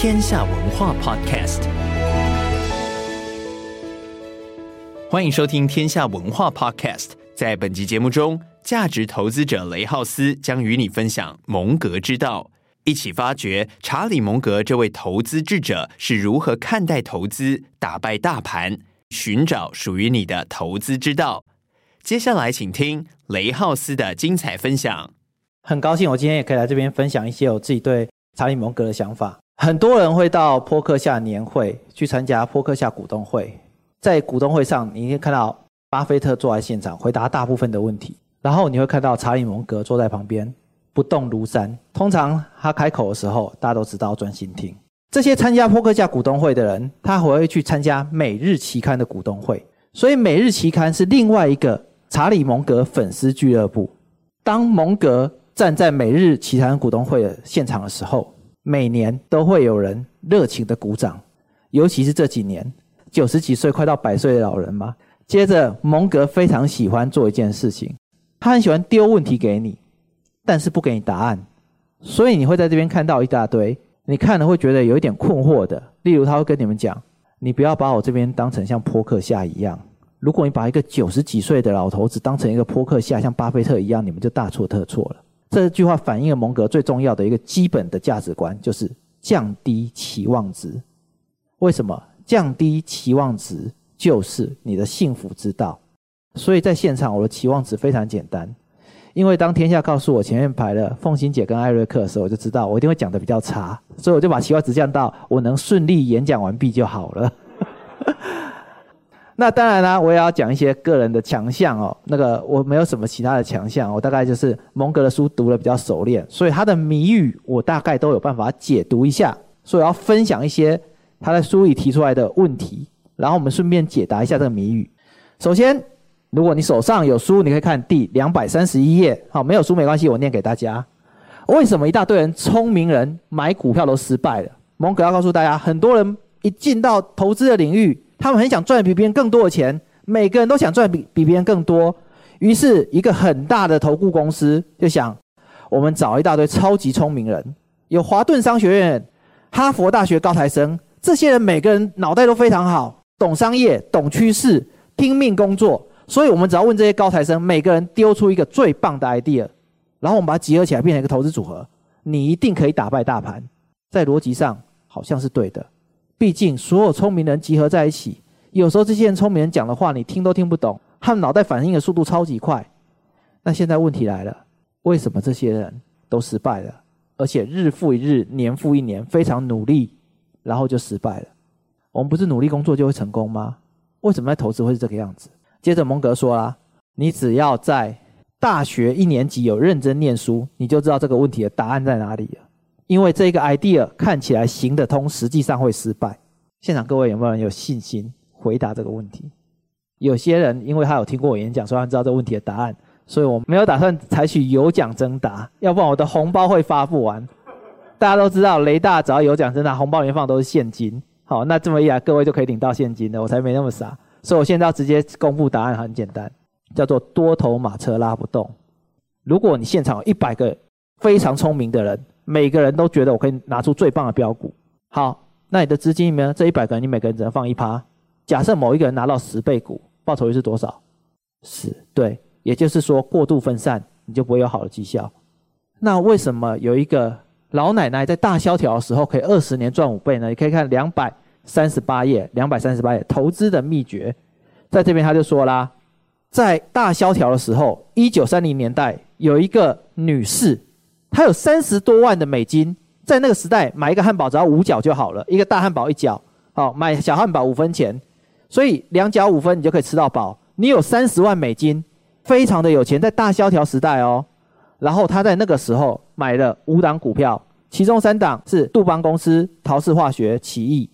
天下文化 Podcast，欢迎收听天下文化 Podcast。在本集节目中，价值投资者雷浩斯将与你分享蒙格之道，一起发掘查理·蒙格这位投资智者是如何看待投资、打败大盘、寻找属于你的投资之道。接下来，请听雷浩斯的精彩分享。很高兴，我今天也可以来这边分享一些我自己对查理·蒙格的想法。很多人会到波克夏年会去参加波克夏股东会，在股东会上，你会看到巴菲特坐在现场回答大部分的问题，然后你会看到查理蒙格坐在旁边不动如山。通常他开口的时候，大家都知道专心听。这些参加波克夏股东会的人，他还会去参加每日期刊的股东会，所以每日期刊是另外一个查理蒙格粉丝俱乐部。当蒙格站在每日期刊股东会的现场的时候，每年都会有人热情的鼓掌，尤其是这几年九十几岁快到百岁的老人嘛。接着，蒙格非常喜欢做一件事情，他很喜欢丢问题给你，但是不给你答案。所以你会在这边看到一大堆，你看了会觉得有一点困惑的。例如，他会跟你们讲：“你不要把我这边当成像扑克下一样。如果你把一个九十几岁的老头子当成一个扑克下，像巴菲特一样，你们就大错特错了。”这句话反映了蒙格最重要的一个基本的价值观，就是降低期望值。为什么？降低期望值就是你的幸福之道。所以在现场，我的期望值非常简单。因为当天下告诉我前面排了凤馨姐跟艾瑞克的时候，我就知道我一定会讲得比较差，所以我就把期望值降到我能顺利演讲完毕就好了。那当然啦，我也要讲一些个人的强项哦。那个我没有什么其他的强项，我大概就是蒙格的书读得比较熟练，所以他的谜语我大概都有办法解读一下。所以要分享一些他在书里提出来的问题，然后我们顺便解答一下这个谜语。首先，如果你手上有书，你可以看第两百三十一页。好，没有书没关系，我念给大家。为什么一大堆人聪明人买股票都失败了？蒙格要告诉大家，很多人一进到投资的领域。他们很想赚比别人更多的钱，每个人都想赚比比别人更多。于是，一个很大的投顾公司就想：我们找一大堆超级聪明人，有华顿商学院、哈佛大学高材生，这些人每个人脑袋都非常好，懂商业、懂趋势，拼命工作。所以我们只要问这些高材生，每个人丢出一个最棒的 idea，然后我们把它集合起来变成一个投资组合，你一定可以打败大盘。在逻辑上，好像是对的。毕竟，所有聪明人集合在一起，有时候这些人聪明人讲的话你听都听不懂，他们脑袋反应的速度超级快。那现在问题来了，为什么这些人都失败了，而且日复一日、年复一年，非常努力，然后就失败了？我们不是努力工作就会成功吗？为什么在投资会是这个样子？接着蒙格说啦，你只要在大学一年级有认真念书，你就知道这个问题的答案在哪里了。因为这个 idea 看起来行得通，实际上会失败。现场各位有没有人有信心回答这个问题？有些人因为他有听过我演讲，所以他知道这个问题的答案，所以我没有打算采取有奖征答，要不然我的红包会发不完。大家都知道，雷大只要有奖征答，红包里面放的都是现金。好，那这么一来，各位就可以领到现金了。我才没那么傻，所以我现在要直接公布答案，很简单，叫做多头马车拉不动。如果你现场有一百个非常聪明的人。每个人都觉得我可以拿出最棒的标股。好，那你的资金里面这一百个人，你每个人只能放一趴。假设某一个人拿到十倍股，报酬率是多少？十。对，也就是说过度分散，你就不会有好的绩效。那为什么有一个老奶奶在大萧条的时候可以二十年赚五倍呢？你可以看两百三十八页，两百三十八页投资的秘诀，在这边他就说啦，在大萧条的时候，一九三零年代有一个女士，他有三十多万的美金，在那个时代买一个汉堡只要五角就好了，一个大汉堡一角，好，买小汉堡五分钱，所以两角五分你就可以吃到饱。你有三十万美金，非常的有钱，在大萧条时代哦。然后他在那个时候买了五档股票，其中三档是杜邦公司、陶氏化学、奇异，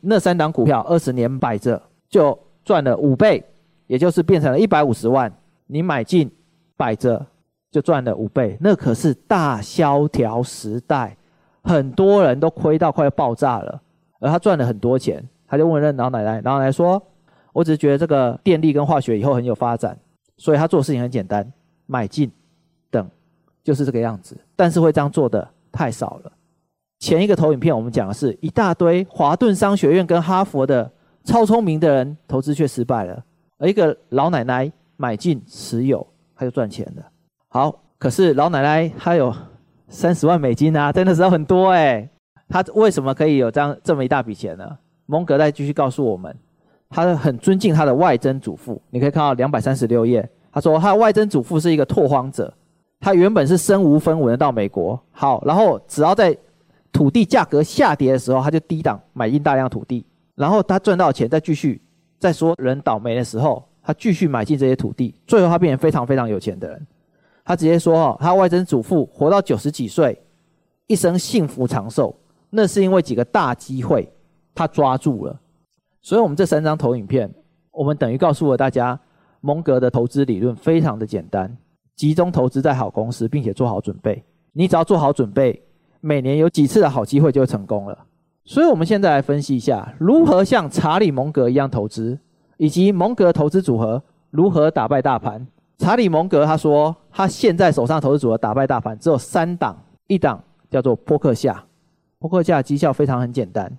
那三档股票二十年摆着就赚了五倍，也就是变成了一百五十万。你买进摆着就赚了五倍，那可是大萧条时代，很多人都亏到快要爆炸了，而他赚了很多钱。他就问那老奶奶，老奶奶说：“我只是觉得这个电力跟化学以后很有发展，所以他做事情很简单，买进。”等就是这个样子，但是会这样做的太少了。前一个投影片我们讲的是一大堆华顿商学院跟哈佛的超聪明的人投资却失败了，而一个老奶奶买进持有，他就赚钱了。好，可是老奶奶她有三十万美金啊，在那时候很多哎，她为什么可以有这样这么一大笔钱呢？蒙格再继续告诉我们，他很尊敬他的外曾祖父。你可以看到两百三十六页，他说他外曾祖父是一个拓荒者。他原本是身无分文的到美国，好，然后只要在土地价格下跌的时候，他就低档买进大量土地，然后他赚到钱再继续，再说人倒霉的时候，他继续买进这些土地，最后他变成非常非常有钱的人。他直接说：“哦，他外曾祖父活到九十几岁，一生幸福长寿，那是因为几个大机会他抓住了。”所以，我们这三张投影片，我们等于告诉了大家，蒙格的投资理论非常的简单。集中投资在好公司，并且做好准备。你只要做好准备，每年有几次的好机会就成功了。所以，我们现在来分析一下，如何像查理·蒙格一样投资，以及蒙格投资组合如何打败大盘。查理·蒙格他说，他现在手上投资组合打败大盘只有三档，一档叫做波克夏，波克夏绩效非常很简单，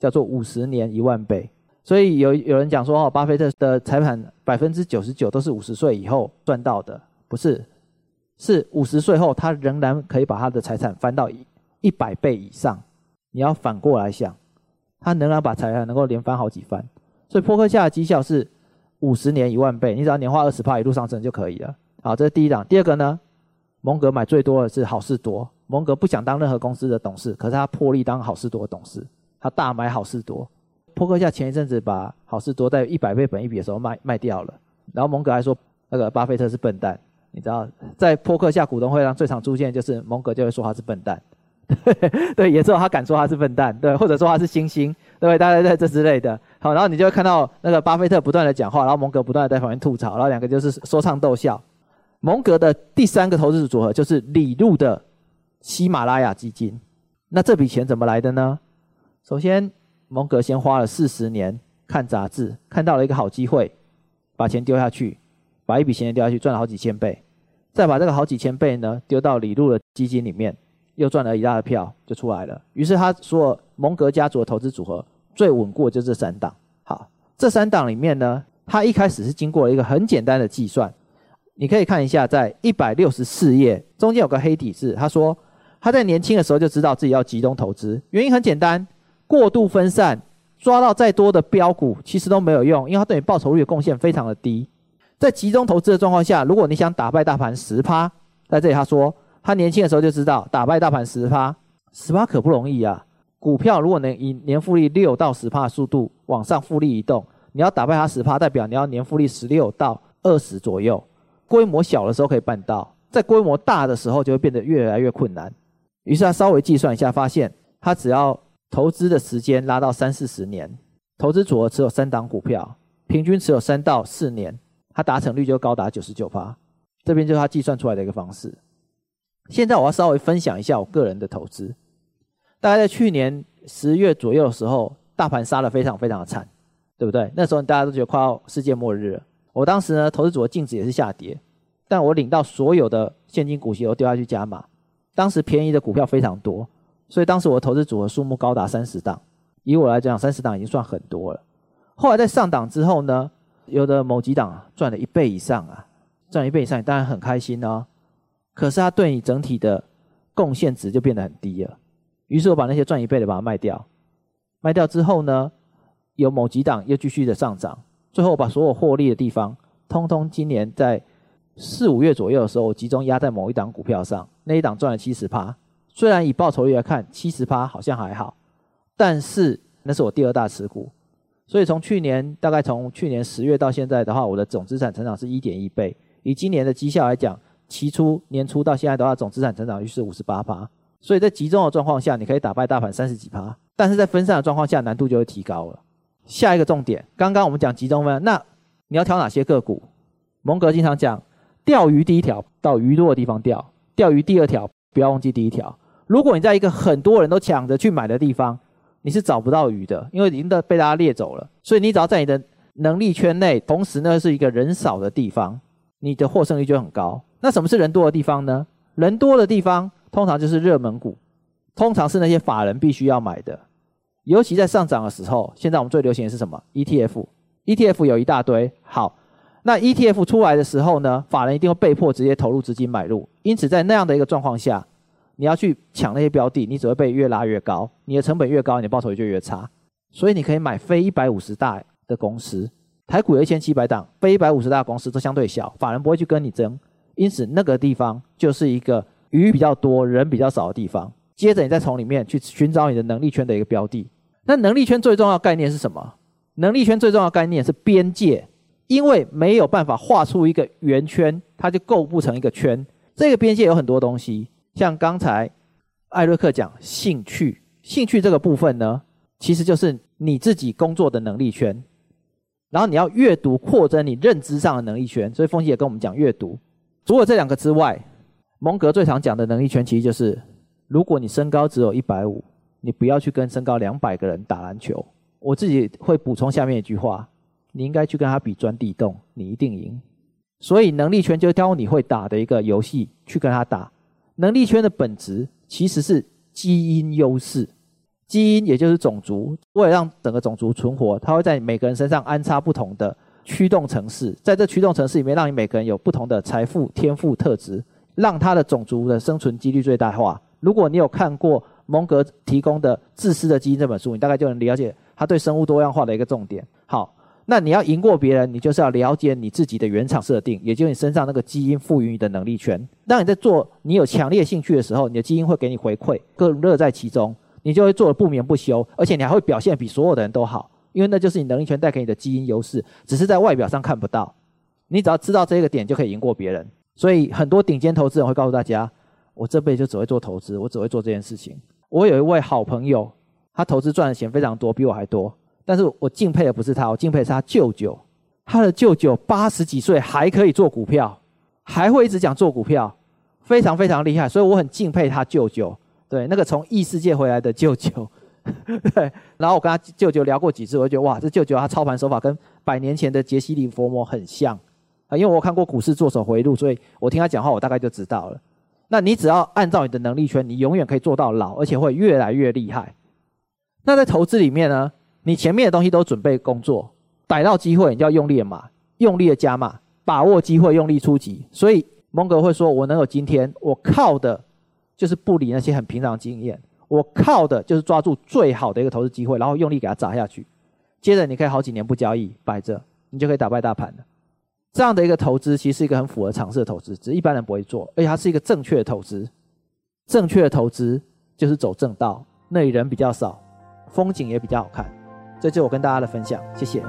叫做五十年一万倍。所以有有人讲说，哦，巴菲特的财产百分之九十九都是五十岁以后赚到的。不是，是五十岁后，他仍然可以把他的财产翻到一一百倍以上。你要反过来想，他仍然把财产能够连翻好几番。所以波克夏的绩效是五十年一万倍，你只要年化二十趴一路上升就可以了。好，这是第一档。第二个呢，蒙格买最多的是好事多。蒙格不想当任何公司的董事，可是他破例当好事多的董事，他大买好事多。破克夏前一阵子把好事多在一百倍本益比的时候卖卖掉了，然后蒙格还说那个巴菲特是笨蛋。你知道，在破克夏股东会上最常出现就是蒙格就会说他是笨蛋，对，也只有他敢说他是笨蛋，对，或者说他是猩猩，对，大概在这之类的。好，然后你就会看到那个巴菲特不断的讲话，然后蒙格不断的在旁边吐槽，然后两个就是说唱逗笑。蒙格的第三个投资组合就是李路的喜马拉雅基金。那这笔钱怎么来的呢？首先，蒙格先花了四十年看杂志，看到了一个好机会，把钱丢下去。把一笔钱丢下去，赚了好几千倍，再把这个好几千倍呢丢到李路的基金里面，又赚了一大票，就出来了。于是他说，蒙格家族的投资组合最稳固就是这三档。好，这三档里面呢，他一开始是经过了一个很简单的计算，你可以看一下，在一百六十四页中间有个黑体字，他说他在年轻的时候就知道自己要集中投资，原因很简单，过度分散，抓到再多的标股其实都没有用，因为它对你报酬率的贡献非常的低。在集中投资的状况下，如果你想打败大盘十趴，在这里他说，他年轻的时候就知道打败大盘十趴，十趴可不容易啊。股票如果能以年复利六到十趴的速度往上复利移动，你要打败它十趴，代表你要年复利十六到二十左右。规模小的时候可以办到，在规模大的时候就会变得越来越困难。于是他稍微计算一下，发现他只要投资的时间拉到三四十年，投资组合持有三档股票，平均持有三到四年。他达成率就高达九十九趴，这边就是他计算出来的一个方式。现在我要稍微分享一下我个人的投资。大概在去年十月左右的时候，大盘杀得非常非常的惨，对不对？那时候大家都觉得快要世界末日了。我当时呢，投资组合净值也是下跌，但我领到所有的现金股息都丢下去加码。当时便宜的股票非常多，所以当时我的投资组合数目高达三十档。以我来讲，三十档已经算很多了。后来在上档之后呢，有的某几档赚了一倍以上啊，赚了一倍以上，当然很开心哦。可是它对你整体的贡献值就变得很低了。于是我把那些赚一倍的把它卖掉，卖掉之后呢，有某几档又继续的上涨。最后我把所有获利的地方，通通今年在四五月左右的时候，我集中压在某一档股票上，那一档赚了七十趴。虽然以报酬率来看，七十趴好像还好，但是那是我第二大持股，所以从去年大概从去年十月到现在的话，我的总资产成长是一点一倍。以今年的绩效来讲，期初年初到现在的话，总资产成长率是五十八趴。所以在集中的状况下，你可以打败大盘三十几趴，但是在分散的状况下，难度就会提高了。下一个重点，刚刚我们讲集中分，那你要挑哪些个股？蒙格经常讲，钓鱼第一条到鱼多的地方钓，钓鱼第二条不要忘记第一条。如果你在一个很多人都抢着去买的地方，你是找不到鱼的，因为已经都被大家猎走了。所以你只要在你的能力圈内，同时呢是一个人少的地方，你的获胜率就很高。那什么是人多的地方呢？人多的地方。通常就是热门股，通常是那些法人必须要买的，尤其在上涨的时候。现在我们最流行的是什么？ETF，ETF 有一大堆。好，那 ETF 出来的时候呢，法人一定会被迫直接投入资金买入。因此，在那样的一个状况下，你要去抢那些标的，你只会被越拉越高。你的成本越高，你的报酬也就越差。所以，你可以买非一百五十大的公司，台股有一千七百档，非一百五十大公司都相对小，法人不会去跟你争。因此，那个地方就是一个。鱼比较多，人比较少的地方，接着你再从里面去寻找你的能力圈的一个标的。那能力圈最重要概念是什么？能力圈最重要概念是边界，因为没有办法画出一个圆圈，它就构不成一个圈。这个边界有很多东西，像刚才艾瑞克讲兴趣，兴趣这个部分呢，其实就是你自己工作的能力圈。然后你要阅读，扩增你认知上的能力圈。所以风息也跟我们讲阅读。除了这两个之外，蒙格最常讲的能力圈，其实就是：如果你身高只有一百五，你不要去跟身高两百个人打篮球。我自己会补充下面一句话：你应该去跟他比钻地洞，你一定赢。所以能力圈就挑你会打的一个游戏去跟他打。能力圈的本质其实是基因优势，基因也就是种族。为了让整个种族存活，它会在每个人身上安插不同的驱动城市，在这驱动城市里面，让你每个人有不同的财富、天赋、特质。让他的种族的生存几率最大化。如果你有看过蒙格提供的《自私的基因》这本书，你大概就能了解他对生物多样化的一个重点。好，那你要赢过别人，你就是要了解你自己的原厂设定，也就是你身上那个基因赋予你的能力圈。当你在做你有强烈兴趣的时候，你的基因会给你回馈，更乐在其中，你就会做得不眠不休，而且你还会表现比所有的人都好，因为那就是你能力圈带给你的基因优势，只是在外表上看不到。你只要知道这个点，就可以赢过别人。所以很多顶尖投资人会告诉大家：“我这辈子就只会做投资，我只会做这件事情。”我有一位好朋友，他投资赚的钱非常多，比我还多。但是我敬佩的不是他，我敬佩的是他舅舅。他的舅舅八十几岁还可以做股票，还会一直讲做股票，非常非常厉害。所以我很敬佩他舅舅。对，那个从异世界回来的舅舅。对，然后我跟他舅舅聊过几次，我就觉得哇，这舅舅他操盘手法跟百年前的杰西·里佛摩很像。啊，因为我看过股市作手回路，所以我听他讲话，我大概就知道了。那你只要按照你的能力圈，你永远可以做到老，而且会越来越厉害。那在投资里面呢，你前面的东西都准备工作，逮到机会你就要用力的码，用力的加码，把握机会，用力出击。所以蒙格会说，我能有今天，我靠的就是不理那些很平常的经验，我靠的就是抓住最好的一个投资机会，然后用力给它砸下去。接着你可以好几年不交易，摆着，你就可以打败大盘了。这样的一个投资，其实是一个很符合常识的投资，只是一般人不会做，而且它是一个正确的投资。正确的投资就是走正道，那里人比较少，风景也比较好看。这就是我跟大家的分享，谢谢。